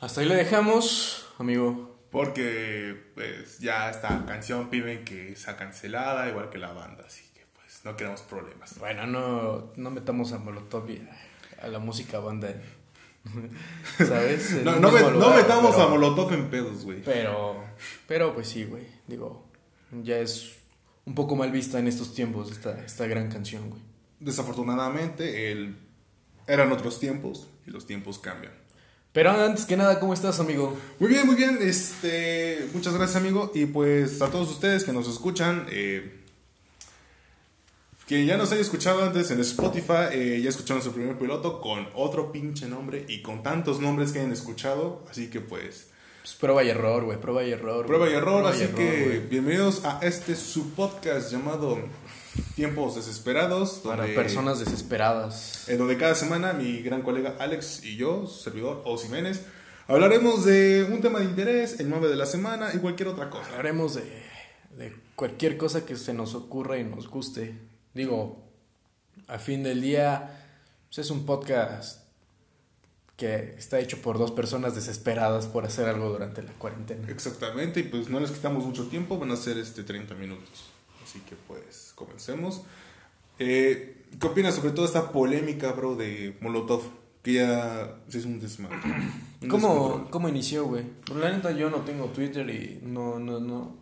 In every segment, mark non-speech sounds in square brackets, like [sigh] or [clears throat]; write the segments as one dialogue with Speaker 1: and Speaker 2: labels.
Speaker 1: Hasta ahí le dejamos, amigo.
Speaker 2: Porque pues ya esta canción piden que sea cancelada, igual que la banda, así que pues no queremos problemas.
Speaker 1: Bueno, no, no metamos a Molotov y a, la música banda. [laughs] ¿Sabes?
Speaker 2: No, no, metamos
Speaker 1: pero-
Speaker 2: a Molotov en pedos, güey.
Speaker 1: Pero, pero pues sí, güey. Digo, ya es un poco mal vista en estos tiempos esta, esta gran canción, güey.
Speaker 2: Desafortunadamente, el... eran otros tiempos y los tiempos cambian.
Speaker 1: Pero antes que nada, ¿cómo estás, amigo?
Speaker 2: Muy bien, muy bien. Este, muchas gracias, amigo. Y pues a todos ustedes que nos escuchan, eh, que ya nos haya escuchado antes en Spotify, eh, ya escucharon su primer piloto con otro pinche nombre y con tantos nombres que hayan escuchado. Así que pues,
Speaker 1: Pues prueba y error, güey. Prueba y error.
Speaker 2: prueba y error.
Speaker 1: Prueba y
Speaker 2: así
Speaker 1: error,
Speaker 2: que bienvenidos a este su podcast llamado Tiempos Desesperados.
Speaker 1: Para
Speaker 2: donde-
Speaker 1: personas desesperadas.
Speaker 2: en donde cada semana mi gran colega Alex y yo, su servidor Os Jiménez, hablaremos de un tema de interés, el 9 de la semana y cualquier otra cosa.
Speaker 1: Hablaremos de, de cualquier cosa que se nos ocurra y nos guste. Digo, a fin del día, pues es un podcast que está hecho por dos personas desesperadas por hacer algo durante la cuarentena.
Speaker 2: Exactamente, y pues no les quitamos mucho tiempo, van a ser este 30 minutos. Así que pues comencemos. Eh, ¿Qué opinas sobre toda esta polémica, bro, de Molotov? Que ya se hizo un desmadre. [clears throat]
Speaker 1: ¿Cómo. ¿Cómo inició, güey? Por la neta yo no tengo Twitter y no, no, no.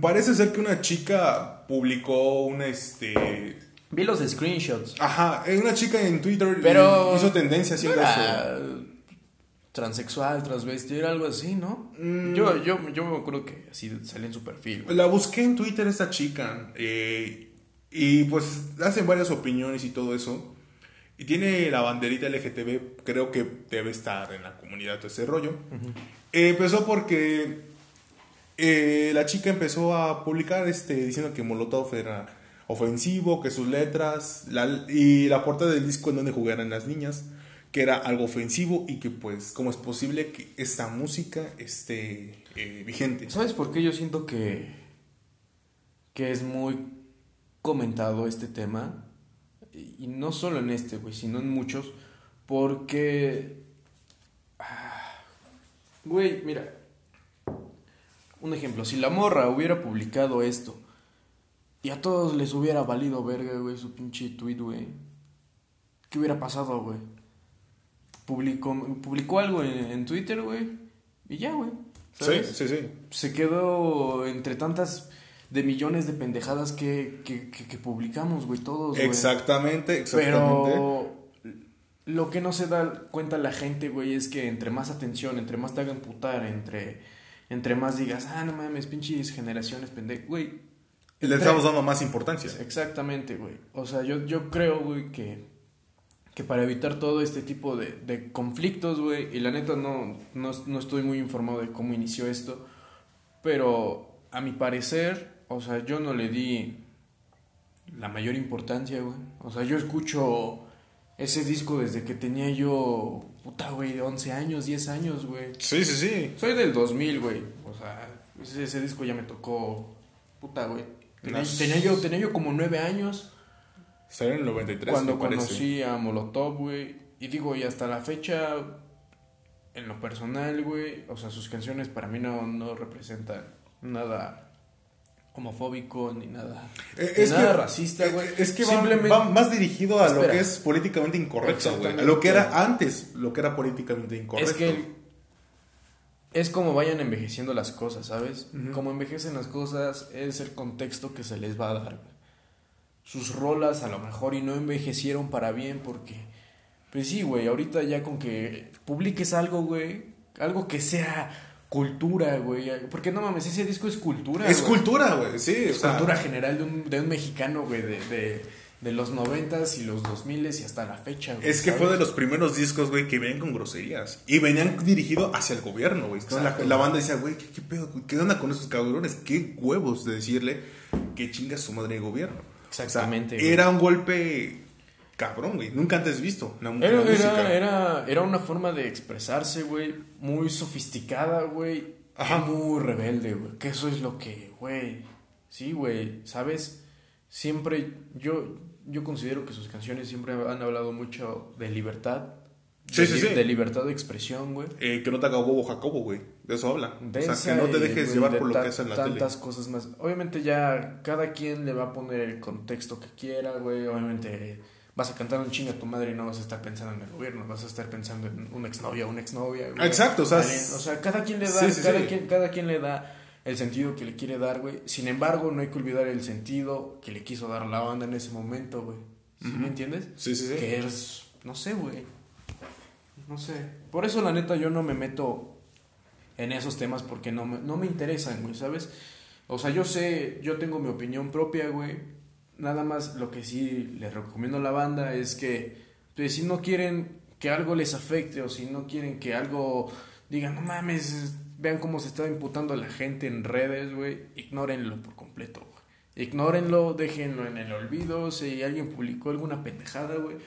Speaker 2: Parece ser que una chica publicó una, este...
Speaker 1: Vi los screenshots.
Speaker 2: Ajá, eh, una chica en Twitter
Speaker 1: Pero-
Speaker 2: hizo tendencia haciendo eso.
Speaker 1: Era transexual, transvesti, era algo así, ¿no?
Speaker 2: Mm.
Speaker 1: Yo, yo, yo me acuerdo que así salía en su perfil. güey.
Speaker 2: La busqué en Twitter esta chica eh, y pues hacen varias opiniones y todo eso. Y tiene la banderita LGTB, creo que debe estar en la comunidad todo ese rollo. Eh, empezó porque eh, la chica empezó a publicar este, diciendo que Molotov era ofensivo, que sus letras la- y la portada del disco en donde jugaran las niñas, que era algo ofensivo y que pues cómo es posible que esta música esté eh, vigente.
Speaker 1: ¿Sabes por qué yo siento que, que es muy comentado este tema? Y no solo en este, güey, sino en muchos. Porque... ah, Güey, mira. Un ejemplo, si la morra hubiera publicado esto y a todos les hubiera valido verga, güey, su pinche tweet, güey. ¿Qué hubiera pasado, güey? Publicó, publicó algo en, en Twitter, güey. Y ya, güey.
Speaker 2: Sí, sí, sí.
Speaker 1: se quedó entre tantas de millones de pendejadas que, que, que- que publicamos, güey, todos, güey.
Speaker 2: Exactamente, exactamente.
Speaker 1: Pero lo que no se da cuenta la gente, güey, es que entre más atención, entre más te hagan putar, entre, entre más digas, ah, no mames, pinches generaciones pendejas, güey.
Speaker 2: Le estamos dando más importancia.
Speaker 1: Exactamente, güey. O sea, yo, yo creo, güey, que, que para evitar todo este tipo de, de conflictos, güey, y la neta no, no, no estoy muy informado de cómo inició esto, pero a mi parecer, o sea, yo no le di la mayor importancia, güey. O sea, yo escucho ese disco desde que tenía yo, puta, güey, 11 años, 10 años, güey.
Speaker 2: Sí, sí, sí.
Speaker 1: Soy del 2000, güey. O sea, ese, ese disco ya me tocó, puta, güey. Tenía,
Speaker 2: Nas-
Speaker 1: tenía yo, tenía yo como nueve años
Speaker 2: Salió en el 93,
Speaker 1: cuando
Speaker 2: me
Speaker 1: conocí a Molotov, güey. Y digo, y hasta la fecha, en lo personal, güey, o sea, sus canciones para mí no, no representan nada homofóbico ni nada,
Speaker 2: Eh,
Speaker 1: ni
Speaker 2: es
Speaker 1: nada
Speaker 2: que-
Speaker 1: racista, güey.
Speaker 2: Eh, Es que va,
Speaker 1: Simplemente
Speaker 2: va más dirigido a lo que es políticamente incorrecto, güey. A lo que era antes, lo que era políticamente incorrecto.
Speaker 1: Es que es como vayan envejeciendo las cosas, ¿sabes? Como envejecen las cosas es el contexto que se les va a dar. güey. Sus rolas a lo mejor y no envejecieron para bien porque, pues sí, güey, ahorita ya con que publiques algo, güey, algo que sea cultura, güey, porque no mames, ese disco es cultura.
Speaker 2: es
Speaker 1: güey.
Speaker 2: cultura, güey. Sí,
Speaker 1: Es
Speaker 2: o sea,
Speaker 1: cultura general de un, de un mexicano, güey, de, de, de los noventas y los dos miles y hasta la fecha, güey.
Speaker 2: Es que fue de los primeros discos, güey, que venían con groserías. Y venían dirigidos hacia el gobierno, güey. La, banda decía, güey, ¿qué, qué pedo? ¿Qué onda con esos cabrones? ¿Qué huevos de decirle que chinga su madre el gobierno?
Speaker 1: Exactamente,
Speaker 2: O sea,
Speaker 1: güey.
Speaker 2: era un golpe cabrón, güey. Nunca antes visto. Una
Speaker 1: Era, era, era, era una forma de expresarse, güey, muy sofisticada, güey,
Speaker 2: Ajá.
Speaker 1: muy rebelde, güey, que eso es lo que, güey, sí, güey, ¿sabes? Siempre, yo, yo considero que sus canciones siempre han hablado mucho de libertad,
Speaker 2: Sí,
Speaker 1: de,
Speaker 2: sí,
Speaker 1: li-
Speaker 2: sí.
Speaker 1: de libertad de expresión, güey.
Speaker 2: Eh, que no te haga bobo Jacobo, güey. De eso habla. O sea, que no te
Speaker 1: y,
Speaker 2: dejes
Speaker 1: güey,
Speaker 2: llevar
Speaker 1: de
Speaker 2: por lo que es en la
Speaker 1: tantas
Speaker 2: tele.
Speaker 1: cosas más. Obviamente ya cada quien le va a poner el contexto que quiera, güey. Obviamente vas a cantar un chingo a tu madre y no vas a estar pensando en el gobierno, vas a estar pensando en una exnovia, una exnovia, güey.
Speaker 2: Exacto, o sea,
Speaker 1: Alguien- o sea, cada quien le da, cada. Quien, cada quien le da el sentido que le quiere dar, güey. Sin embargo, no hay que olvidar el sentido que le quiso dar la banda en ese momento, güey. ¿Sí me entiendes?
Speaker 2: Sí, sí, sí.
Speaker 1: Que es, no sé, güey. No sé. Por eso, la neta, yo no me meto en esos temas porque no me, no me interesan, güey, ¿sabes? O sea, yo sé, yo tengo mi opinión propia, güey. Nada más lo que sí les recomiendo a la banda es que, pues, si no quieren que algo les afecte o si no quieren que algo digan, no mames, vean cómo se está imputando a la gente en redes, güey, ignórenlo por completo, güey. Ignórenlo, déjenlo en el olvido. Si alguien publicó alguna pendejada, güey.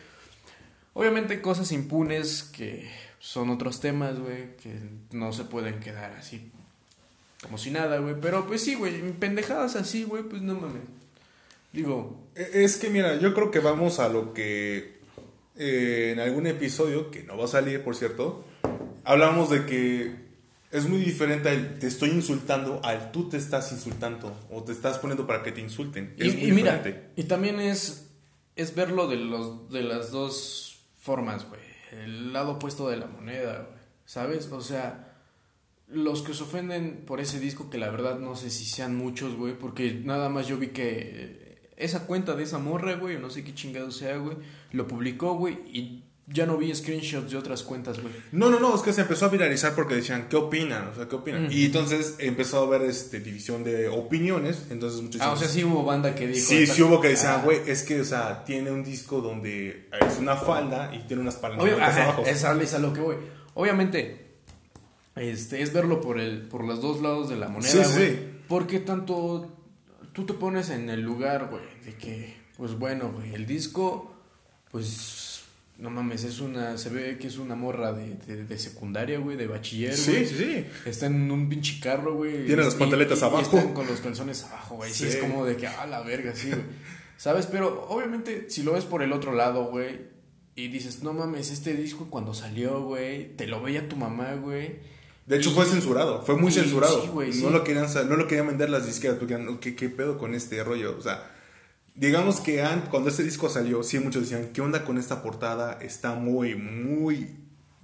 Speaker 1: Obviamente cosas impunes que son otros temas, güey, que no se pueden quedar así como si nada, güey. Pero pues sí, güey, pendejadas así, güey, pues no mames. Digo,
Speaker 2: E- Es que mira, yo creo que vamos a lo que eh, en algún episodio, que no va a salir, por cierto, hablamos de que es muy diferente al te estoy insultando al tú te estás insultando o te estás poniendo para que te insulten.
Speaker 1: y,
Speaker 2: Es muy
Speaker 1: y mira,
Speaker 2: diferente.
Speaker 1: y también es, es verlo de, los, de las dos formas, güey. El lado opuesto de la moneda, güey. ¿Sabes? O sea, los que se ofenden por ese disco, que la verdad no sé si sean muchos, güey, porque nada más yo vi que eh, esa cuenta de esa morra, güey, no sé qué chingado sea, güey, lo publicó, güey, y ya no vi screenshots de otras cuentas, güey.
Speaker 2: No, no, no, es que se empezó a viralizar porque decían, ¿qué opinan? O sea, ¿qué opinan?
Speaker 1: Mm.
Speaker 2: Y entonces empezó a haber este, división de opiniones, entonces muchos
Speaker 1: Ah, o sea, sí hubo banda que dijo...
Speaker 2: Sí, sí hubo que decían,
Speaker 1: Ah.
Speaker 2: güey, es que, o sea, tiene un disco donde es una falda y tiene unas
Speaker 1: ajá,
Speaker 2: abajo.
Speaker 1: es, a, es a lo que voy. Obviamente, este, es verlo por el, por los dos lados de la moneda,
Speaker 2: Sí, sí,
Speaker 1: güey.
Speaker 2: sí.
Speaker 1: Porque tanto tú te pones en el lugar, güey, de que, pues bueno, güey, el disco, pues, no mames, es una, se ve que es una morra de, de, de secundaria, güey, de bachiller,
Speaker 2: Sí,
Speaker 1: güey.
Speaker 2: sí, sí.
Speaker 1: Está en un pinche carro, güey.
Speaker 2: Tiene las pantaletas
Speaker 1: y- y
Speaker 2: abajo.
Speaker 1: están con los calzones abajo, güey. Sí.
Speaker 2: Sí.
Speaker 1: es como de que, ah, la verga, sí, güey. ¿Sabes? Pero obviamente, si lo ves por el otro lado, güey, y dices, no mames, este disco cuando salió, güey, te lo veía tu mamá, güey.
Speaker 2: De hecho,
Speaker 1: Y-
Speaker 2: fue censurado, fue muy censurado.
Speaker 1: sí, güey,
Speaker 2: no, lo querían, no lo querían vender las disqueras porque ¿qué, ¿qué pedo con este rollo? O sea, digamos que an- cuando este disco salió, sí, muchos decían, ¿qué onda con esta portada? Está muy, muy,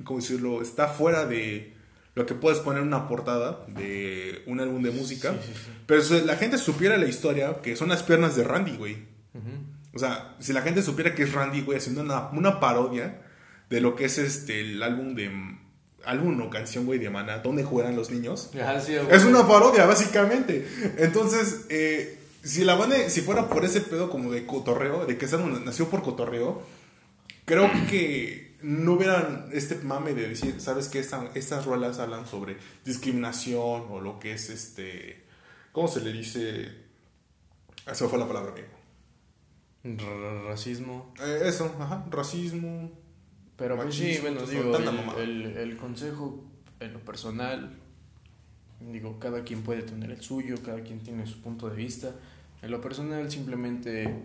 Speaker 2: ¿cómo decirlo? Está fuera de lo que puedes poner en una portada de un álbum de música.
Speaker 1: Sí, sí, sí.
Speaker 2: Pero si la gente supiera la historia, que son las piernas de Randy, güey. O sea, si la gente supiera que es Randy, güey, haciendo una, una parodia de lo que es este el álbum de álbum o canción, güey, de Maná, donde juegan los niños.
Speaker 1: Ah.
Speaker 2: Es una parodia, básicamente. Entonces, eh, si la banda, si fuera por ese pedo como de cotorreo, de que esa nació por cotorreo, creo que no hubieran este mame de decir, ¿sabes qué? Esta- estas rolas hablan sobre discriminación o lo que es este. ¿Cómo se le dice? Ah, me fue la palabra, amigo.
Speaker 1: Racismo.
Speaker 2: Eh, eso, ajá, racismo.
Speaker 1: Pero pues sí,
Speaker 2: Machismo,
Speaker 1: bueno,
Speaker 2: todo
Speaker 1: digo, el, el, el consejo en lo personal, digo, cada quien puede tener el suyo, cada quien tiene su punto de vista. En lo personal, simplemente,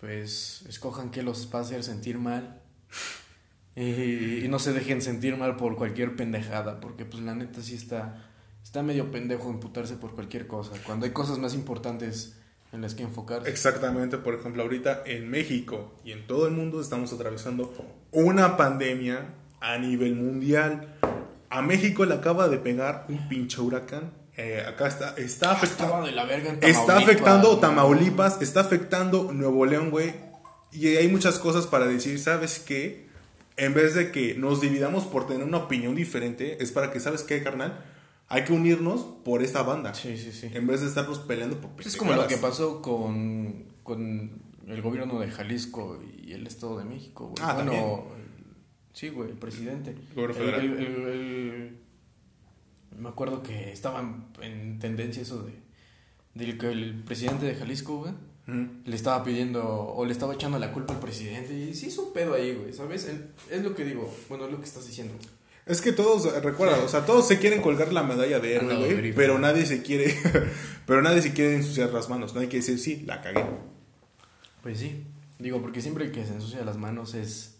Speaker 1: pues, escojan qué los va a sentir mal. [laughs] Y, y no se dejen sentir mal por cualquier pendejada, porque pues la neta sí está, está medio pendejo imputarse por cualquier cosa, cuando hay cosas más importantes en las que enfocarse.
Speaker 2: Exactamente, por ejemplo, ahorita en México y en todo el mundo estamos atravesando una pandemia a nivel mundial. A México le acaba de pegar un pinche huracán. Eh, acá está, está afectando.
Speaker 1: Verga en
Speaker 2: Está
Speaker 1: Tamaulipas,
Speaker 2: afectando. Tamaulipas, está afectando Nuevo León, güey. Y hay muchas cosas para decir, ¿sabes qué? En vez de que nos dividamos por tener una opinión diferente, es para que, ¿sabes qué, carnal? Hay que unirnos por esta banda.
Speaker 1: Sí, sí, sí.
Speaker 2: En vez de estarnos peleando por
Speaker 1: es como lo que pasó con, con el gobierno de Jalisco y el Estado de México, güey.
Speaker 2: Ah,
Speaker 1: bueno, sí, güey, el presidente.
Speaker 2: gobierno
Speaker 1: El-
Speaker 2: federal.
Speaker 1: el- el- el- me acuerdo que estaban en tendencia eso de del que el presidente de Jalisco, güey, le estaba pidiendo o le estaba echando la culpa al presidente y sí es un pedo ahí, güey, ¿sabes? El- es lo que digo, bueno, es lo que estás diciendo.
Speaker 2: Es que todos, eh, recuerda, o sea, todos se quieren colgar la medalla de héroe, güey, pero nadie se quiere, [laughs] pero nadie se quiere ensuciar las manos, nadie quiere decir, sí, la cagué.
Speaker 1: Pues sí, digo, porque siempre el que se ensucia las manos es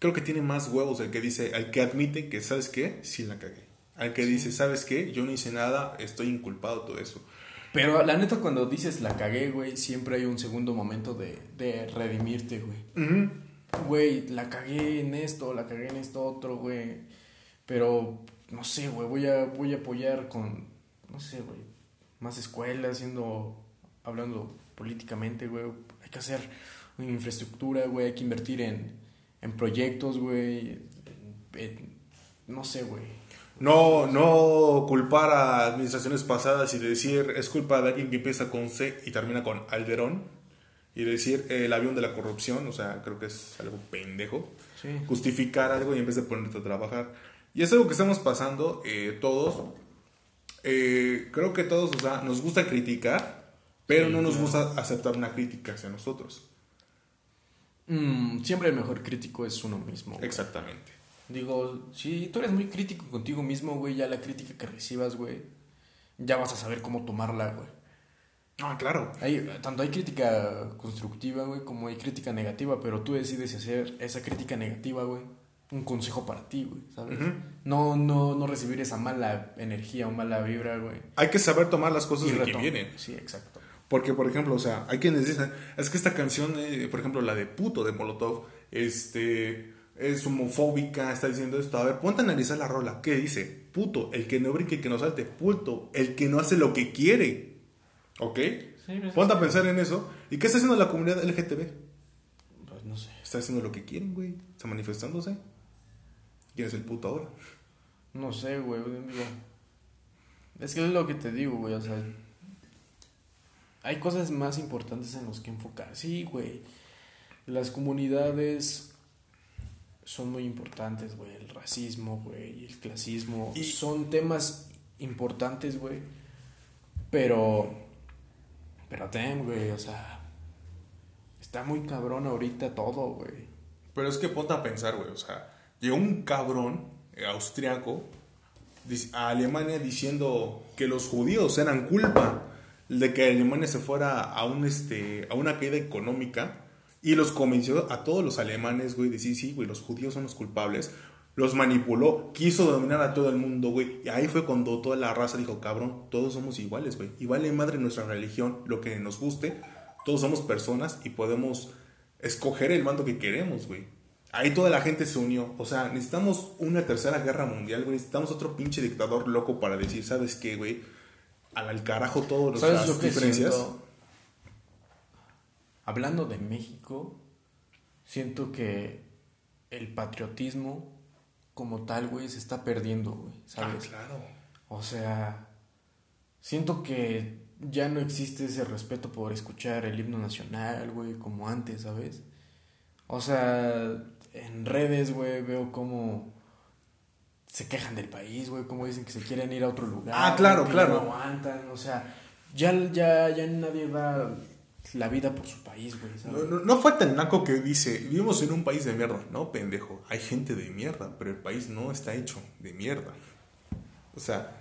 Speaker 2: creo que tiene más huevos el que dice, el que admite que, ¿sabes qué? Sí la cagué. Al que dice, ¿sabes qué? Yo no hice nada, estoy inculpado, todo eso.
Speaker 1: Pero la neta, cuando dices la cagué, güey, siempre hay un segundo momento de, de redimirte, güey. Güey, la cagué en esto, la cagué en esto otro, güey. Pero, no sé, güey, voy a, voy a apoyar con, no sé, güey, más escuelas, haciendo, hablando políticamente, güey. Hay que hacer una infraestructura, güey, hay que invertir en, en proyectos, güey. no sé, güey.
Speaker 2: No, no culpar a administraciones pasadas y decir es culpa de alguien que empieza con C y termina con Alderón y decir el avión de la corrupción, o sea, creo que es algo pendejo. Justificar algo y en vez de ponerte a trabajar. Y es algo que estamos pasando eh, todos. Eh, creo que todos, o sea, nos gusta criticar, pero no nos gusta aceptar una crítica hacia nosotros.
Speaker 1: Mm, siempre el mejor crítico es uno mismo.
Speaker 2: Exactamente.
Speaker 1: Digo, si tú eres muy crítico contigo mismo, güey, ya la crítica que recibas, güey, ya vas a saber cómo tomarla, güey.
Speaker 2: Ah, claro.
Speaker 1: Hay, tanto hay crítica constructiva, güey, como hay crítica negativa, pero tú decides hacer esa crítica negativa, güey, un consejo para ti, güey, ¿sabes? no, no, no recibir esa mala energía o mala vibra, güey.
Speaker 2: Hay que saber tomar las cosas de que vienen.
Speaker 1: Sí, exacto.
Speaker 2: Porque, por ejemplo, o sea, hay quienes dicen, es que esta canción, eh, por ejemplo, la de Puto de Molotov, este, es homofóbica, está diciendo esto. A ver, ponte a analizar la rola. ¿Qué dice? Puto, el que no brinque, y que no salte. Puto, el que no hace lo que quiere. ¿Ok? Sí, ponte a pensar en eso. ¿Y qué está haciendo la comunidad LGTB?
Speaker 1: Pues no sé.
Speaker 2: Está haciendo lo que quieren, güey. Está manifestándose. ¿Quién es el puto ahora?
Speaker 1: No sé, güey. Es que es lo que te digo, güey. O sea, hay cosas más importantes en los que enfocar. Sí, güey. Las comunidades son muy importantes, güey. El racismo, güey, el clasismo. Y... Son temas importantes, güey. Pero. Pero tem, güey, o sea. Está muy cabrón ahorita todo, güey.
Speaker 2: Pero es que ponte a pensar, güey. O sea, llegó un cabrón austriaco a Alemania diciendo que los judíos eran culpa de que Alemania se fuera a, un, este, a una caída económica y los convenció a todos los alemanes, güey, de sí, sí, güey, los judíos son los culpables. Los manipuló, quiso dominar a todo el mundo, güey. Y ahí fue cuando toda la raza dijo, cabrón, todos somos iguales, güey. Y vale madre nuestra religión, lo que nos guste. Todos somos personas y podemos escoger el mando que queremos, güey. Ahí toda la gente se unió. O sea, necesitamos una tercera guerra mundial, güey. Necesitamos otro pinche dictador loco para decir, ¿sabes qué, güey? al carajo todas las diferencias.
Speaker 1: Hablando de México, siento que el patriotismo como tal, güey, se está perdiendo, güey, ¿sabes?
Speaker 2: Ah, claro.
Speaker 1: O sea, siento que ya no existe ese respeto por escuchar el himno nacional, güey, como antes, ¿sabes? O sea, en redes, güey, veo como se quejan del país, güey, como dicen que se quieren ir a otro lugar.
Speaker 2: Ah, claro, claro.
Speaker 1: no aguantan, o sea, ya, ya, ya nadie da la vida por su país, güey.
Speaker 2: No, no, no, falta el naco que dice, vivimos en un país de mierda. No, pendejo, hay gente de mierda, pero el país no está hecho de mierda. O sea,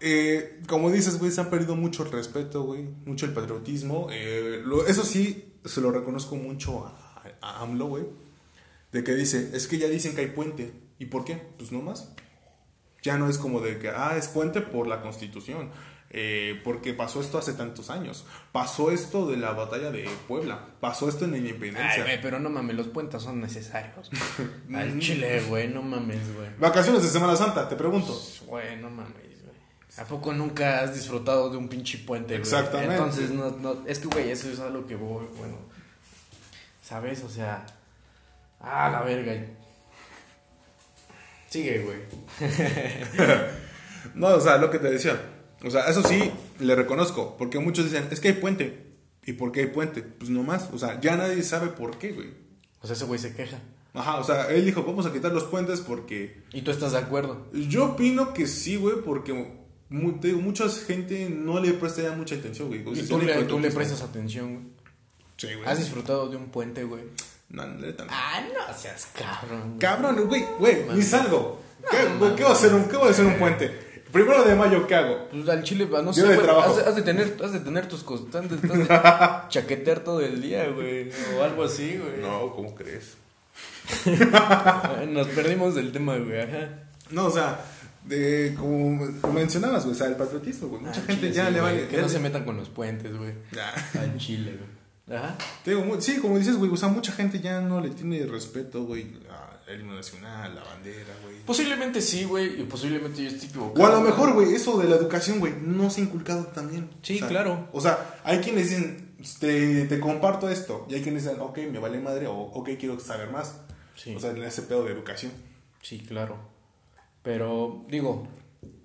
Speaker 2: eh, como dices, güey, se ha perdido mucho el respeto, güey, mucho el patriotismo. Eh, eso sí, se lo reconozco mucho a, a AMLO, güey, de que dice, es que ya dicen que hay puente. ¿Y por qué? Pues no más. Ya no es como de que, ah, es puente por la constitución. Eh, porque pasó esto hace tantos años. Pasó esto de la batalla de Puebla. Pasó esto en la independencia.
Speaker 1: Ay, pero no mames, los puentes son necesarios. [laughs] Al chile, güey, no mames, güey.
Speaker 2: Vacaciones de Semana Santa, te pregunto.
Speaker 1: Güey, no mames, güey. ¿A poco nunca has disfrutado de un pinche puente, güey?
Speaker 2: Exactamente.
Speaker 1: Entonces, no, no, es que, güey, eso es a lo que voy, bueno. ¿Sabes? O sea, ah, la verga. Sigue, güey. [laughs]
Speaker 2: no, o sea, lo que te decía. O sea, eso sí, le reconozco. Porque muchos dicen, es que hay puente. ¿Y por qué hay puente? Pues no más. O sea, ya nadie sabe por qué, güey.
Speaker 1: O sea, ese güey se queja.
Speaker 2: Ajá, o sea, él dijo, vamos a quitar los puentes porque...
Speaker 1: ¿Y tú estás de acuerdo?
Speaker 2: Yo opino que sí, güey, porque te digo, mucha gente no le presta ya mucha atención, güey.
Speaker 1: ¿Y tú, le, tú le prestas atención, güey? Sí, güey. ¿Has disfrutado de un puente, güey?
Speaker 2: No, no, no.
Speaker 1: Ah, no seas cabrón.
Speaker 2: Cabrón, güey, güey, ni salgo. ¿Qué, ¿qué, va a hacer un, ¿Qué va a hacer un puente? Primero de mayo, ¿qué hago?
Speaker 1: Pues al chile, no sé, güey, has, has, de tener, has de tener tus constantes, [laughs] chaquetear todo el día, güey, o algo así, güey.
Speaker 2: No, ¿cómo crees? [laughs]
Speaker 1: Nos perdimos del tema, güey. Ajá.
Speaker 2: No, o sea, de, como mencionabas, güey, o sea, el patriotismo, güey. Mucha
Speaker 1: Ah,
Speaker 2: gente
Speaker 1: Chile,
Speaker 2: ya
Speaker 1: sí,
Speaker 2: le
Speaker 1: güey,
Speaker 2: vale.
Speaker 1: Que
Speaker 2: ya
Speaker 1: no
Speaker 2: le-
Speaker 1: se metan con los puentes, güey.
Speaker 2: Ya.
Speaker 1: Al Chile, güey. Ajá.
Speaker 2: Te digo, mu- sí, como dices, güey, o sea, mucha gente ya no le tiene respeto, güey, al himno nacional, la bandera, güey.
Speaker 1: Posiblemente sí, güey. Y posiblemente yo estoy equivocado.
Speaker 2: O a lo mejor, güey, eso de la educación, güey, no se ha inculcado también.
Speaker 1: Sí,
Speaker 2: O sea,
Speaker 1: claro.
Speaker 2: O sea, hay quienes dicen, te, te comparto esto, y hay quienes dicen, ok, me vale madre, o ok, quiero saber más.
Speaker 1: Sí.
Speaker 2: O sea, en ese pedo de educación.
Speaker 1: Sí, claro. Pero, digo,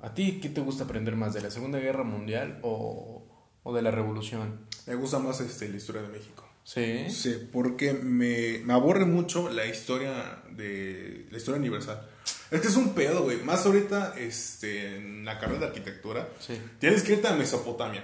Speaker 1: ¿a ti qué te gusta aprender más? ¿De la Segunda Guerra Mundial o, o de la Revolución?
Speaker 2: Me gusta más este, la historia de México.
Speaker 1: Sí.
Speaker 2: Sí, porque me, me aburre mucho la historia de la historia universal. Es que es un pedo, güey. Más ahorita este, en la carrera de arquitectura.
Speaker 1: Sí.
Speaker 2: Tienes que irte a Mesopotamia.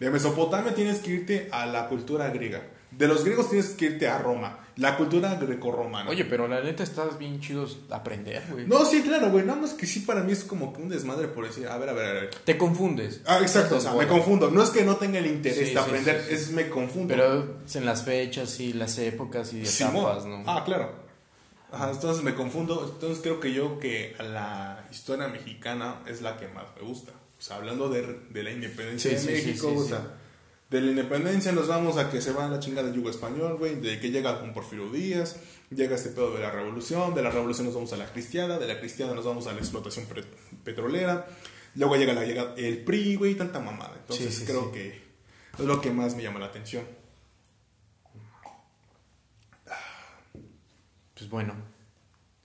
Speaker 2: De Mesopotamia tienes que irte a la cultura griega. De los griegos tienes que irte a Roma. La cultura grecorromana.
Speaker 1: Oye, pero la neta estás bien chido aprender, güey.
Speaker 2: No, sí, claro, güey. Nada más que sí para mí es como que un desmadre por decir, a ver, a ver, a ver.
Speaker 1: Te confundes.
Speaker 2: Ah, exacto, o sea, me confundo. No es que no tenga el interés
Speaker 1: Sí,
Speaker 2: de aprender,
Speaker 1: sí, sí.
Speaker 2: es me confundo.
Speaker 1: Pero es en las fechas y las épocas y etapas, ¿no?
Speaker 2: Ah, claro. Ajá, entonces me confundo. Entonces creo que yo que la historia mexicana es la que más me gusta. O sea, hablando de, de la independencia de México, o
Speaker 1: sí.
Speaker 2: sea, de la independencia nos vamos a que se va a la chingada del yugo español, güey, de que llega con Porfirio Díaz, llega este pedo de la revolución, de la revolución nos vamos a la cristiana, de la cristiana nos vamos a la explotación petrolera, luego llega la llegada el PRI, güey, tanta mamada. Entonces
Speaker 1: Sí, sí,
Speaker 2: creo
Speaker 1: sí.
Speaker 2: que es lo que más me llama la atención.
Speaker 1: Pues bueno,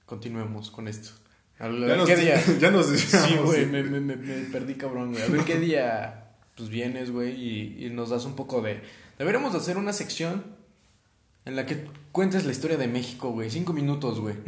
Speaker 1: continuemos con esto. A
Speaker 2: Ya nos,
Speaker 1: ¿Qué día? [laughs]
Speaker 2: ya nos
Speaker 1: Sí, [laughs] güey, me, me, me, me perdí cabrón, güey. A ver qué día pues vienes, güey, y, y nos das un poco de... Deberíamos hacer una sección en la que cuentes la historia de México, güey. Cinco minutos, güey. [laughs]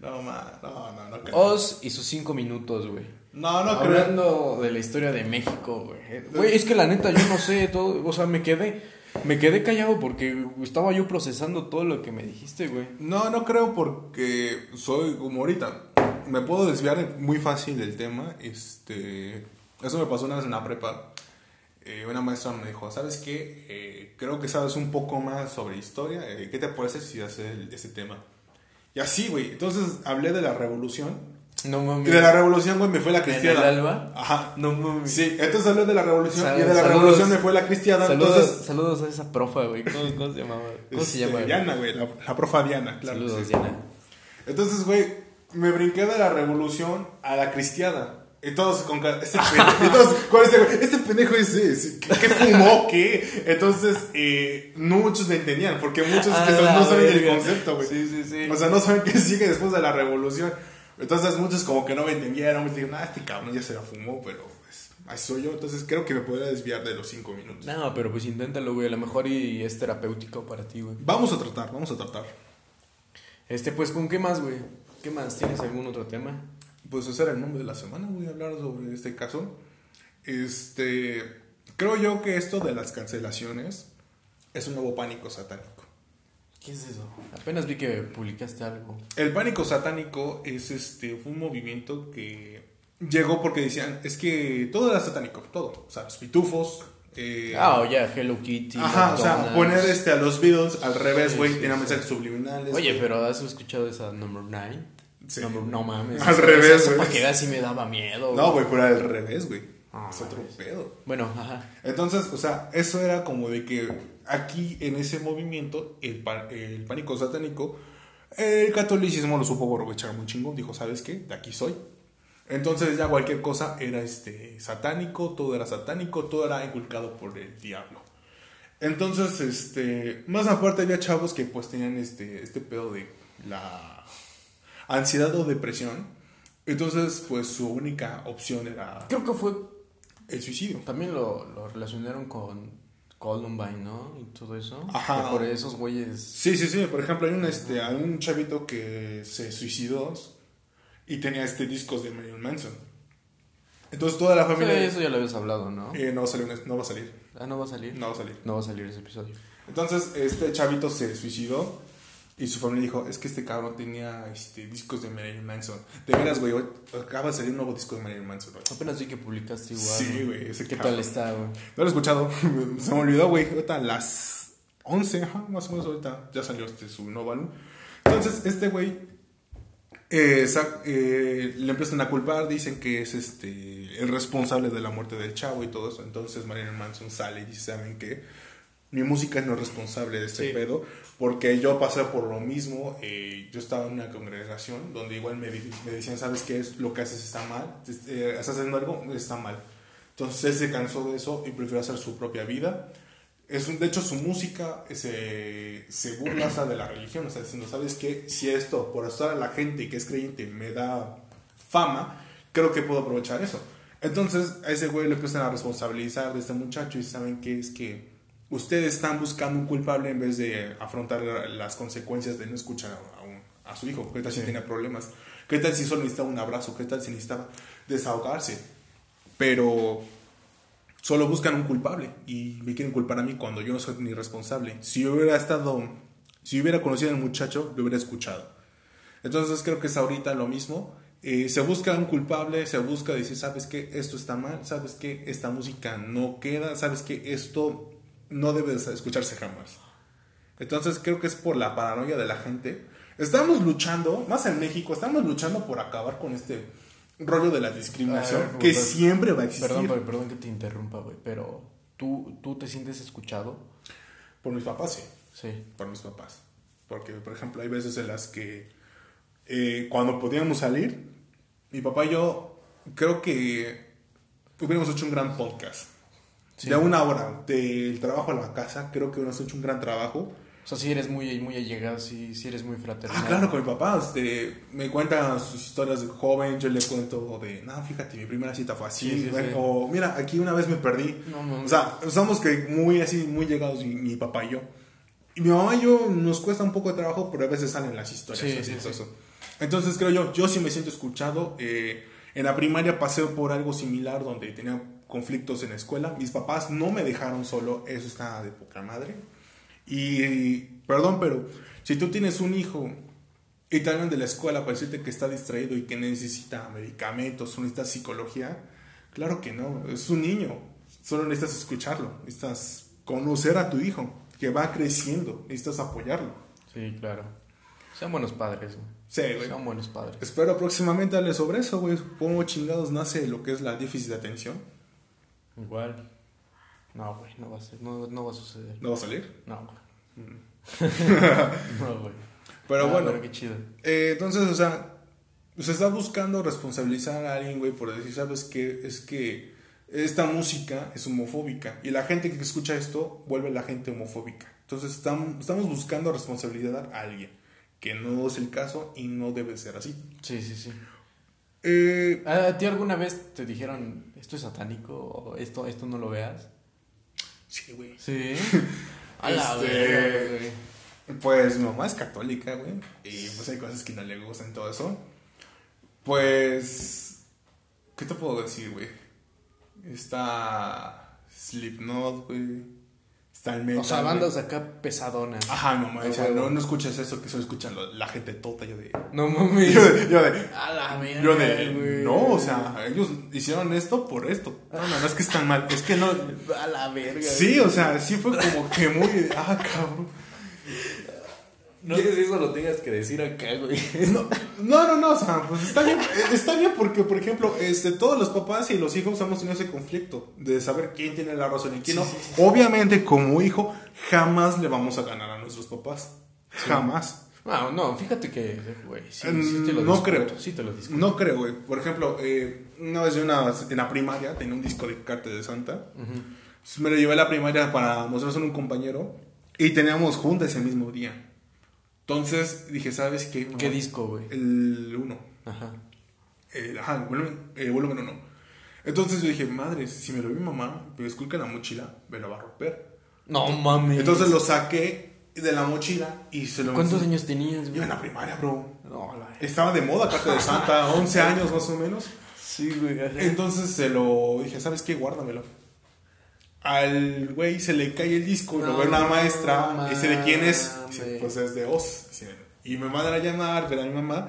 Speaker 2: No, ma, no, no, no creo.
Speaker 1: Oz y sus cinco minutos, güey.
Speaker 2: No, no creo.
Speaker 1: Hablando de la historia de México, güey. Güey, es que la neta yo no sé todo, o sea, me quedé me quedé callado porque estaba yo procesando todo lo que me dijiste, güey.
Speaker 2: No, no creo porque soy como ahorita. Me puedo desviar muy fácil del tema. Este, eso me pasó una vez en la prepa. Eh, una maestra me dijo, ¿sabes qué? Eh, creo que sabes un poco más sobre historia. Eh, ¿Qué te parece si haces ese tema? Y así, güey. Entonces hablé de la revolución.
Speaker 1: No
Speaker 2: Y
Speaker 1: mames.
Speaker 2: de la revolución, güey, me fue la
Speaker 1: ¿En
Speaker 2: cristiana.
Speaker 1: el alba?
Speaker 2: Ajá.
Speaker 1: No mames.
Speaker 2: Sí, entonces hablé de la revolución
Speaker 1: Sal-
Speaker 2: y de la
Speaker 1: saludos.
Speaker 2: revolución me fue la cristiana.
Speaker 1: Saludos,
Speaker 2: entonces,
Speaker 1: saludos a esa profa, güey. ¿Cómo, cómo se llamaba? ¿Cómo se
Speaker 2: este,
Speaker 1: llama? güey?
Speaker 2: Diana, güey, la, la profa Diana, claro.
Speaker 1: Saludos,
Speaker 2: sí.
Speaker 1: Diana.
Speaker 2: Entonces, güey, me brinqué de la revolución a la cristiana. Y todos con cara, este pendejo, y todos con este, este pendejo es- ¿qué, qué fumó? ¿Qué? Entonces, eh, no muchos me entendían, porque muchos
Speaker 1: A
Speaker 2: que
Speaker 1: la
Speaker 2: no saben el
Speaker 1: verga.
Speaker 2: concepto, güey.
Speaker 1: Sí, sí, sí.
Speaker 2: O sea, no saben qué sigue después de la revolución. Entonces, muchos como que no me entendieron, me dijeron, ah, este cabrón ya se la fumó, pero pues, así soy yo. Entonces, creo que me podría desviar de los cinco minutos.
Speaker 1: No, pero pues inténtalo, güey. A lo mejor y es terapéutico para ti, güey.
Speaker 2: Vamos a tratar, vamos a tratar.
Speaker 1: Este, pues, ¿con qué más, güey? ¿Qué más? ¿Tienes algún otro tema?
Speaker 2: Pues ese era el nombre de la semana, voy a hablar sobre este caso. Este, creo yo que esto de las cancelaciones es un nuevo pánico satánico.
Speaker 1: ¿Qué es eso? Apenas vi que publicaste algo.
Speaker 2: El pánico satánico es este, fue un movimiento que llegó porque decían, es que todo era satánico, todo. O sea, los pitufos. eh,
Speaker 1: Ah, o ya, Hello Kitty.
Speaker 2: Ajá, o sea,
Speaker 1: McDonald's.
Speaker 2: poner este, a los Beatles al revés,
Speaker 1: Sí,
Speaker 2: güey,
Speaker 1: sí,
Speaker 2: tenía
Speaker 1: sí.
Speaker 2: mensajes subliminales.
Speaker 1: Oye,
Speaker 2: güey.
Speaker 1: pero ¿has escuchado esa Number 9?
Speaker 2: Sí.
Speaker 1: no mames.
Speaker 2: Al revés,
Speaker 1: esa
Speaker 2: güey.
Speaker 1: Para que veas si me daba miedo.
Speaker 2: No, güey, pero al revés, güey.
Speaker 1: Ah,
Speaker 2: es otro
Speaker 1: mames.
Speaker 2: pedo.
Speaker 1: Bueno, ajá.
Speaker 2: Entonces, o sea, eso era como de que aquí en ese movimiento, el, el pánico satánico, el catolicismo lo supo aprovechar muy chingón. Dijo, ¿sabes qué? De aquí soy. Entonces ya cualquier cosa era este satánico, todo era satánico, todo era inculcado por el diablo. Entonces, este, más aparte había chavos que pues tenían este, este pedo de la ansiedad o depresión. Entonces, pues su única opción era
Speaker 1: Creo que fue.
Speaker 2: el suicidio.
Speaker 1: También lo, lo relacionaron con Columbine, ¿no? Y todo eso.
Speaker 2: Ajá.
Speaker 1: Que por esos güeyes.
Speaker 2: Sí, sí, sí. Por ejemplo, hay un, este, hay un chavito que se suicidó y tenía este discos de Marilyn Manson. Entonces toda la
Speaker 1: Sí,
Speaker 2: familia
Speaker 1: eso ya lo habías hablado, ¿no?
Speaker 2: eh, no, va a salir, no va a salir.
Speaker 1: Ah, no va a salir.
Speaker 2: No va a salir.
Speaker 1: No va a salir ese episodio.
Speaker 2: Entonces este chavito se suicidó y su familia dijo, es que este cabrón tenía este, discos de Marilyn Manson. De veras, güey, acaba de salir un nuevo disco de Marilyn Manson. güey.
Speaker 1: Apenas vi que publicaste igual.
Speaker 2: Sí, güey, ese
Speaker 1: ¿Qué
Speaker 2: cabrón.
Speaker 1: tal está, güey?
Speaker 2: No lo he escuchado. [laughs] Se me olvidó, güey. Ahorita las 11, ajá, más o menos ahorita ya salió este su nuevo álbum. Entonces, este güey eh, eh, le empiezan a culpar, dicen que es este el responsable de la muerte del chavo y todo eso. Entonces Marilyn Manson sale y dice, ¿saben qué? Mi música no es responsable de este
Speaker 1: Sí.
Speaker 2: pedo, porque yo pasé por lo mismo. eh, yo estaba en una congregación donde igual me, me decían, ¿sabes qué? Es, lo que haces está mal, eh, estás haciendo algo, está mal. Entonces él se cansó de eso y prefirió hacer su propia vida. Es un, de hecho, su música se, se burla hasta de la religión. O sea, diciendo, ¿sabes qué? Si esto, por estar a la gente que es creyente, me da fama, creo que puedo aprovechar eso. Entonces, a ese güey le empiezan a responsabilizar de este muchacho y saben que es que ustedes están buscando un culpable en vez de afrontar la- las consecuencias de no escuchar a, un- a su hijo. ¿Qué tal si
Speaker 1: Sí.
Speaker 2: tenía problemas? ¿Qué tal si solo necesitaba un abrazo? ¿Qué tal si necesitaba desahogarse? Pero solo buscan un culpable y me quieren culpar a mí cuando yo no soy ni responsable. Si yo hubiera estado, si hubiera conocido al muchacho, lo hubiera escuchado. Entonces creo que es ahorita lo mismo. Eh, se busca un culpable, se busca decir, sabes que esto está mal, sabes que esta música no queda, sabes que esto no debe de escucharse jamás. Entonces creo que es por la paranoia de la gente. Estamos luchando, más en México, estamos luchando por acabar con este rollo de la discriminación que
Speaker 1: perdón.
Speaker 2: siempre va a existir.
Speaker 1: Perdón, perdón, perdón que te interrumpa, güey, pero ¿tú, tú te sientes escuchado.
Speaker 2: Por mis papás, sí.
Speaker 1: Sí.
Speaker 2: Por mis papás. Porque, por ejemplo, hay veces en las que eh, cuando podíamos salir, mi papá y yo creo que hubiéramos hecho un gran podcast.
Speaker 1: Sí.
Speaker 2: De una hora, del trabajo a la casa, creo que hubiéramos hecho un gran trabajo.
Speaker 1: O sea, si eres muy, muy allegado, si, si eres muy fraternal.
Speaker 2: Ah, claro, con mi papá. Este, me cuenta sus historias de joven, yo le cuento de, no, fíjate, mi primera cita fue así.
Speaker 1: Sí, sí,
Speaker 2: güey",
Speaker 1: sí.
Speaker 2: O, mira, aquí una vez me perdí.
Speaker 1: No, no,
Speaker 2: O sea, estamos que muy así, muy llegados mi, mi papá y yo. Y mi mamá y yo nos cuesta un poco de trabajo, pero a veces salen las historias.
Speaker 1: Sí,
Speaker 2: así,
Speaker 1: sí, sí.
Speaker 2: Entonces creo yo, yo sí me siento escuchado. Eh, en la primaria pasé por algo similar donde tenía conflictos en la escuela. Mis papás no me dejaron solo, eso está de poca madre. Y, perdón, pero si tú tienes un hijo y te hablan de la escuela para decirte que está distraído y que necesita medicamentos o necesita psicología, claro que no, es un niño, solo necesitas escucharlo, necesitas conocer a tu hijo que va creciendo, necesitas apoyarlo.
Speaker 1: Sí, claro. Sean buenos padres, güey.
Speaker 2: Sí, güey.
Speaker 1: Sean buenos padres.
Speaker 2: Espero próximamente darle sobre eso, güey. ¿Cómo chingados nace lo que es la déficit de atención?
Speaker 1: Igual. No, güey, no va a ser, no, no va a suceder.
Speaker 2: ¿No va a salir?
Speaker 1: No, güey.
Speaker 2: Mm. [laughs] [laughs]
Speaker 1: No, güey.
Speaker 2: Pero
Speaker 1: Ah,
Speaker 2: bueno,
Speaker 1: Pero qué chido.
Speaker 2: Eh, entonces, o sea, se está buscando responsabilizar a alguien, güey, por decir, ¿sabes qué? Es que esta música es homofóbica y la gente que escucha esto vuelve a la gente homofóbica. Entonces, estamos, estamos buscando responsabilidad a alguien, que no es el caso y no debe ser así.
Speaker 1: Sí, sí, sí.
Speaker 2: Eh,
Speaker 1: ¿A ti alguna vez te dijeron esto es satánico o esto, esto no lo veas?
Speaker 2: sí, güey.
Speaker 1: Sí. [laughs] A la
Speaker 2: Este-
Speaker 1: güey.
Speaker 2: Pues mi mamá es católica, güey. Y pues hay cosas que no le gustan todo eso. Pues. ¿Qué te puedo decir, güey? Está. Slipknot, güey. Está el metal.
Speaker 1: O sea, bandas acá pesadonas.
Speaker 2: Ajá, mamá
Speaker 1: Ah,
Speaker 2: decía,
Speaker 1: güey.
Speaker 2: no, no escuches eso, que solo escuchan lo- la gente tota. Yo de.
Speaker 1: No mames. [laughs]
Speaker 2: Yo de. Yo de,
Speaker 1: A la verga,
Speaker 2: yo de,
Speaker 1: güey.
Speaker 2: no, o sea, ellos hicieron esto por esto. No, no, no es que están mal, es que no.
Speaker 1: A la verga.
Speaker 2: Sí, o sea, sí fue como que muy. Ah, cabrón.
Speaker 1: No sé si eso lo tengas que decir acá, güey.
Speaker 2: No, no, no, no, o sea, pues está bien, está bien porque, por ejemplo, este, todos los papás y los hijos hemos tenido ese conflicto de saber quién tiene la razón y quién no.
Speaker 1: Sí, sí,
Speaker 2: Obviamente, como hijo, jamás le vamos a ganar a nuestros papás. Jamás.
Speaker 1: No, no, fíjate que, güey, sí,
Speaker 2: Mm,
Speaker 1: te lo
Speaker 2: no
Speaker 1: discuto,
Speaker 2: creo.
Speaker 1: Sí te lo discuto.
Speaker 2: No creo, güey. Por ejemplo, eh, una vez yo una, en la primaria tenía un disco de Carte de Santa. Me lo llevé a la primaria para mostrárselo a un compañero y teníamos junta ese mismo día. Entonces dije, ¿sabes qué?
Speaker 1: ¿Qué disco, güey?
Speaker 2: El 1.
Speaker 1: Ajá.
Speaker 2: Eh, ajá, volumen, eh, volumen uno. Entonces yo dije, madre, si me lo ve mi mamá, pero esculca la mochila, me lo va a romper.
Speaker 1: No mames.
Speaker 2: Entonces lo saqué de la mochila y se lo
Speaker 1: ¿Cuántos años tenías,
Speaker 2: Yo
Speaker 1: güey?
Speaker 2: en la primaria, bro.
Speaker 1: No, la
Speaker 2: Estaba de moda, carta de Santa, [laughs] 11 años más o menos.
Speaker 1: Sí, güey.
Speaker 2: Entonces se lo dije, ¿sabes qué? Guárdamelo. Al güey se le cae el disco, lo
Speaker 1: No
Speaker 2: ve una maestra, dice, ¿de quién es? Dice, pues es de Oz. Dice, Y me mandan a llamar, ver a mi mamá,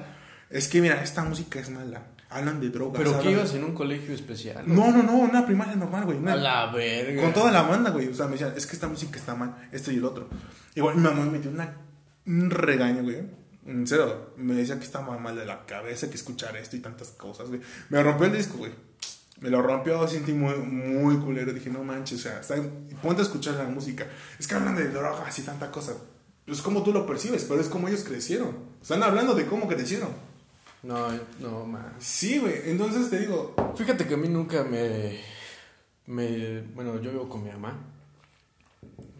Speaker 2: es que mira, esta música es mala. hablan de drogas.
Speaker 1: ¿Pero qué ibas en un colegio especial?
Speaker 2: No, no, no, una primaria normal, güey. una-
Speaker 1: A la verga.
Speaker 2: Con toda la banda, güey. O sea, me decían, es que esta música está mal, esto y el otro. Igual mi mamá me metió una, un regaño, güey. En serio, me decía que estaba mal de la cabeza, que escuchar esto y tantas cosas, güey. Me rompió el disco, güey. Me lo rompió, sentí muy, muy culero. Dije, no manches, o sea, está- ponte a escuchar la música. Es que hablan de drogas y tanta cosa. Es como tú lo percibes, pero es como ellos crecieron. Están hablando de cómo crecieron.
Speaker 1: No, no, man.
Speaker 2: Sí, güey. Entonces te digo,
Speaker 1: Fíjate que a mí nunca me, me... Bueno, yo vivo con mi mamá.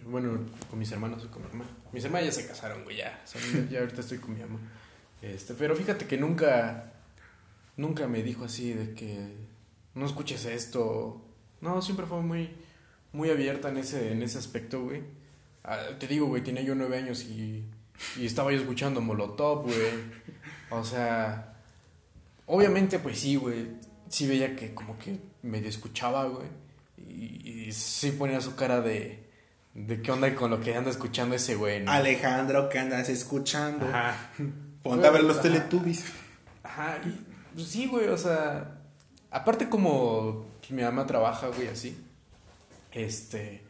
Speaker 1: Bueno, con mis hermanos y con mi mamá. Mis hermanas ya se casaron, güey, ya. O sea, ya- ya ahorita estoy con mi mamá. Este, pero fíjate que nunca... Nunca me dijo así de que... No escuches esto. No, siempre fue muy... Muy abierta en ese, en ese aspecto, güey. Ah, te digo, güey, tenía yo nueve años y... Y estaba yo escuchando Molotov, güey. O sea... Obviamente, pues sí, güey. Sí veía que como que medio escuchaba, güey. Y, y sí ponía su cara de... De qué onda con lo que anda escuchando ese güey, ¿no?
Speaker 2: Alejandro, ¿qué andas escuchando?
Speaker 1: Ajá.
Speaker 2: Ponte a ver los
Speaker 1: Ajá.
Speaker 2: Teletubbies.
Speaker 1: Ajá. Y, pues sí, güey, o sea... Aparte como pues, mi mamá trabaja, güey, así. Este...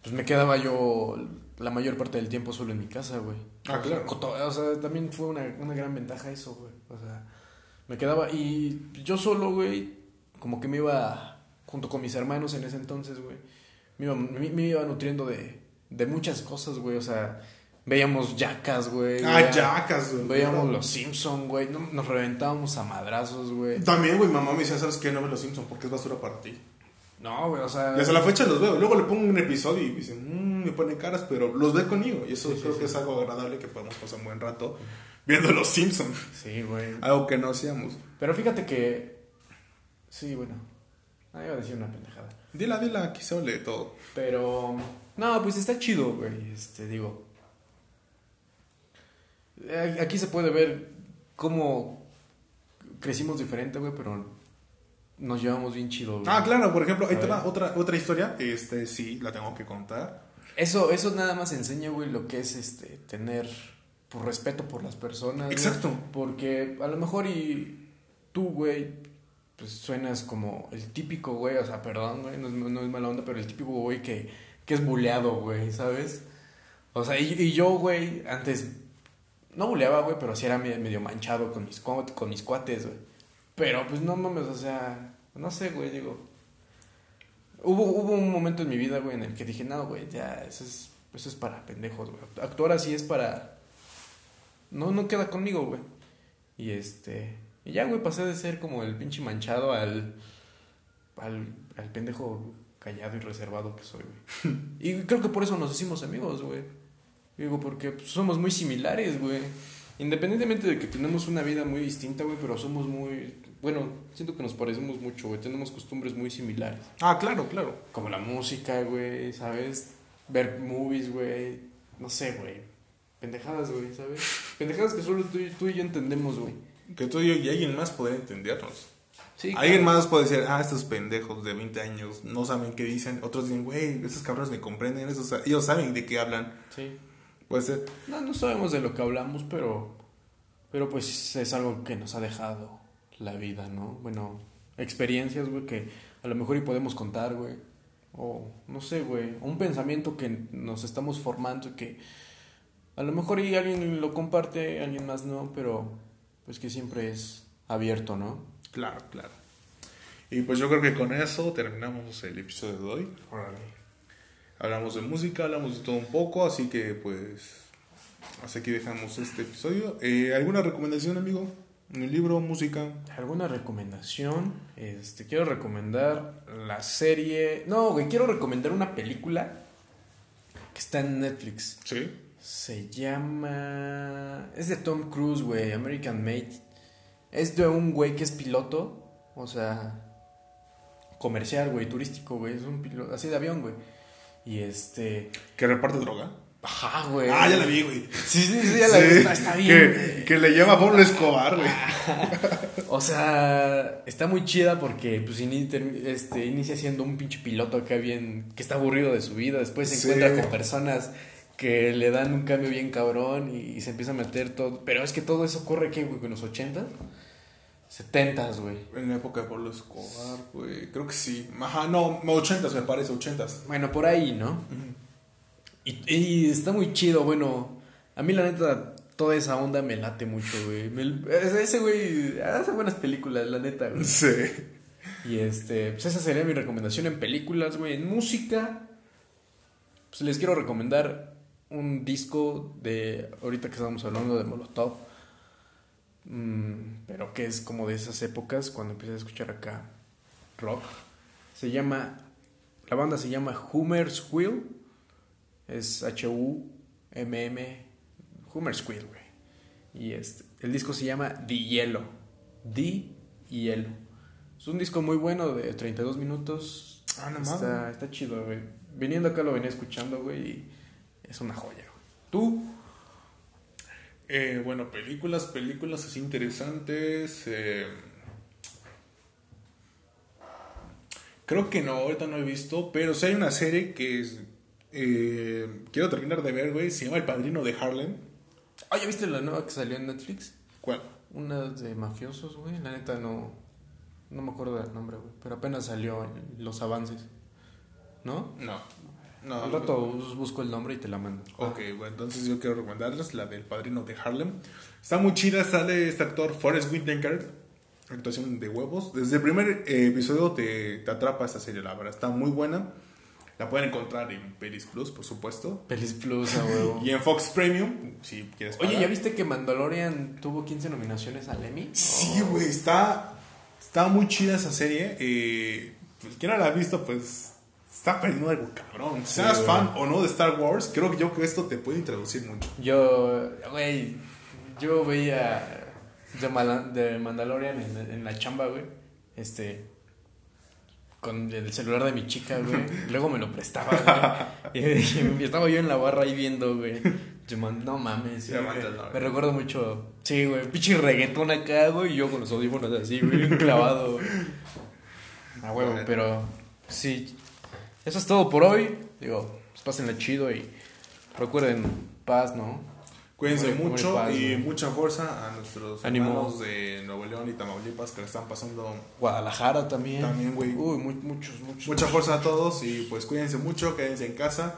Speaker 1: Pues me quedaba yo la mayor parte del tiempo solo en mi casa, güey.
Speaker 2: Ah, claro.
Speaker 1: O sea, también fue una, una gran ventaja eso, güey. O sea, me quedaba... Y yo solo, güey, como que me iba junto con mis hermanos en ese entonces, güey. Me iba, me, me iba nutriendo de, de muchas cosas, güey. O sea, veíamos yacas, güey.
Speaker 2: Ah, yacas, güey.
Speaker 1: Veíamos los Simpson, güey. no- Nos reventábamos a madrazos, güey.
Speaker 2: También, güey, mamá me decía, ¿sabes qué? No ves los Simpsons porque es basura para ti.
Speaker 1: No, güey, o sea...
Speaker 2: Y hasta la fecha los veo. Luego le pongo un episodio y dicen, mmm, me ponen caras, pero los ve conmigo. Y eso
Speaker 1: Sí,
Speaker 2: creo
Speaker 1: sí.
Speaker 2: que es algo agradable que podemos pasar un buen rato viendo los Simpsons.
Speaker 1: Sí, güey.
Speaker 2: Algo que no hacíamos.
Speaker 1: Pero fíjate que... Sí, bueno. Ah, iba a decir una pendejada.
Speaker 2: Dila, dila, aquí se de todo.
Speaker 1: Pero... No, pues está chido, güey. Este, digo... eh, Aquí se puede ver cómo crecimos diferente, güey, pero nos llevamos bien chido, güey.
Speaker 2: Ah, claro, por ejemplo, ahí te va otra, otra historia. Este, sí, la tengo que contar.
Speaker 1: Eso, eso nada más enseña, güey, lo que es este tener por respeto por las personas. güey.
Speaker 2: Exacto.
Speaker 1: Porque a lo mejor y tú, güey, pues suenas como el típico, güey, o sea, perdón, güey, no es, no es mala onda, pero el típico güey que, que es buleado, güey, ¿sabes? O sea, y, y yo, güey, antes no buleaba, güey, pero sí era me- medio manchado con mis, con mis cuates, güey. Pero pues no mames, o sea, no sé, güey, digo. Hubo, hubo un momento en mi vida, güey, en el que dije, no, güey, ya, eso es, eso es para pendejos, güey. Actuar así es para... No, no queda conmigo, güey. Y este... Y ya, güey, pasé de ser como el pinche manchado al... Al, al pendejo callado y reservado que soy, güey. [laughs] Y creo que por eso nos hicimos amigos, güey. Digo, porque pues, somos muy similares, güey. Independientemente de que tenemos una vida muy distinta, güey, pero somos muy... Bueno, siento que nos parecemos mucho, güey. Tenemos costumbres muy similares.
Speaker 2: Ah, claro, claro.
Speaker 1: Como la música, güey, ¿sabes? Ver movies, güey. No sé, güey. Pendejadas, güey, ¿sabes? Pendejadas que solo tú, y- tú y yo entendemos, güey.
Speaker 2: Que tú y yo y alguien más pueden entendernos.
Speaker 1: Sí,
Speaker 2: Alguien más puede decir, ah, estos pendejos de 20 años no saben qué dicen. Otros dicen, güey, esos cabrones me comprenden. Esos, ellos saben de qué hablan.
Speaker 1: Sí.
Speaker 2: Puede ser.
Speaker 1: No, no sabemos de lo que hablamos, pero... Pero pues es algo que nos ha dejado la vida, ¿no? Bueno, experiencias, güey, que a lo mejor y podemos contar, güey. O, no sé, güey, un pensamiento que nos estamos formando y que a lo mejor y alguien lo comparte, alguien más no, pero pues que siempre es abierto, ¿no?
Speaker 2: Claro, claro. Y pues yo creo que con eso terminamos el episodio de hoy. Hablamos de música, hablamos de todo un poco, así que pues hasta aquí dejamos este episodio. Eh, ¿Alguna recomendación, amigo? ¿Un libro, música?
Speaker 1: ¿Alguna recomendación? Este, quiero recomendar la serie... No, güey, quiero recomendar una película que está en Netflix.
Speaker 2: Sí.
Speaker 1: Se llama... Es de Tom Cruise, güey, American Made. Es de un güey que es piloto, o sea, comercial, güey, turístico, güey. Es un piloto, así de avión, güey. Y este...
Speaker 2: ¿Que reparte droga?
Speaker 1: Ajá, güey.
Speaker 2: Ah, ya la vi, güey.
Speaker 1: Sí, sí, sí, ya la vi. Está, está bien.
Speaker 2: Que, le llama a Pablo Escobar, güey. [laughs]
Speaker 1: O sea, está muy chida porque pues ini- termi- este, inicia siendo un pinche piloto acá bien, que está aburrido de su vida, después se
Speaker 2: Sí.
Speaker 1: encuentra con personas que le dan un cambio bien cabrón y, y se empieza a meter todo, pero es que todo eso ocurre que güey, en los 80 70s, güey.
Speaker 2: En la época de Pablo Escobar, güey. Creo que sí. Ajá, no, 80 me parece, 80
Speaker 1: Bueno, por ahí, ¿no? y, y está muy chido, bueno. A mí, la neta, toda esa onda me late mucho, güey. Ese güey hace buenas películas, la neta, güey.
Speaker 2: Sí.
Speaker 1: Y este, pues esa sería mi recomendación en películas, güey. En música, pues les quiero recomendar un disco de, ahorita que estábamos hablando de Molotov, mm, pero que es como de esas épocas cuando empecé a escuchar acá rock. Se llama, la banda se llama Hummer's Wheel, es H-U-M-M, Hummer's Wheel, güey. Y este, el disco se llama The Yellow, The Yellow. Es un disco muy bueno de 32 minutos.
Speaker 2: Ah, no
Speaker 1: está,
Speaker 2: mames.
Speaker 1: está chido, güey. Viniendo acá lo venía escuchando, güey, y es una joya, güey. ¿Tú?
Speaker 2: Eh, bueno, películas, películas así interesantes. eh, creo que no, ahorita no he visto, pero sí hay una serie que es, eh, quiero terminar de ver, güey. Se llama El Padrino de Harlem.
Speaker 1: Ah, ¿ya viste la nueva que salió en Netflix?
Speaker 2: ¿Cuál?
Speaker 1: Una de mafiosos, güey. La neta no, no me acuerdo del nombre, güey. Pero apenas salió los avances. ¿No?
Speaker 2: No. No.
Speaker 1: Al rato bus- busco el nombre y te la mando.
Speaker 2: Ok, bueno, entonces yo quiero recomendarles la del Padrino de Harlem. Está muy chida, sale este actor Forrest Whitaker, actuación de huevos. Desde el primer eh, episodio te, te atrapa esta serie, la verdad, está muy buena. La pueden encontrar en Peris Plus, por supuesto.
Speaker 1: Pelis Plus, a huevo.
Speaker 2: Y en Fox Premium, si quieres
Speaker 1: Oye,
Speaker 2: pagar.
Speaker 1: ¿ya viste que Mandalorian tuvo 15 nominaciones al Emmy?
Speaker 2: Sí, güey, está, está muy chida esa serie. Eh, pues, quien no la ha visto, pues está perdiendo algo cabrón. Seas fan o no de Star Wars, creo que yo que esto te puede introducir mucho.
Speaker 1: Yo, güey, yo veía de, Mandalorian en, en la chamba, güey. Este, con el celular de mi chica, güey. [laughs] Luego me lo prestaba, güey. Y, [laughs] estaba yo en la barra ahí viendo, güey. No mames, sí. Me recuerdo mucho, sí, güey, pinche reggaetón acá, güey. Y yo con los audífonos así, güey, clavado, güey. [laughs] A huevo, pero sí. Eso es todo por hoy. Digo, pues pásenla chido y recuerden paz, ¿no?
Speaker 2: Cuídense
Speaker 1: Muy- muy
Speaker 2: mucho
Speaker 1: paz,
Speaker 2: y mucha fuerza a nuestros
Speaker 1: Ánimo.
Speaker 2: hermanos de Nuevo León y Tamaulipas que le están pasando.
Speaker 1: Guadalajara también.
Speaker 2: También, güey.
Speaker 1: Uy, mu- muchos, muchos.
Speaker 2: Mucha fuerza a todos y pues cuídense mucho, quédense en casa.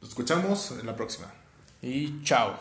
Speaker 2: Nos escuchamos en la próxima.
Speaker 1: Y chao.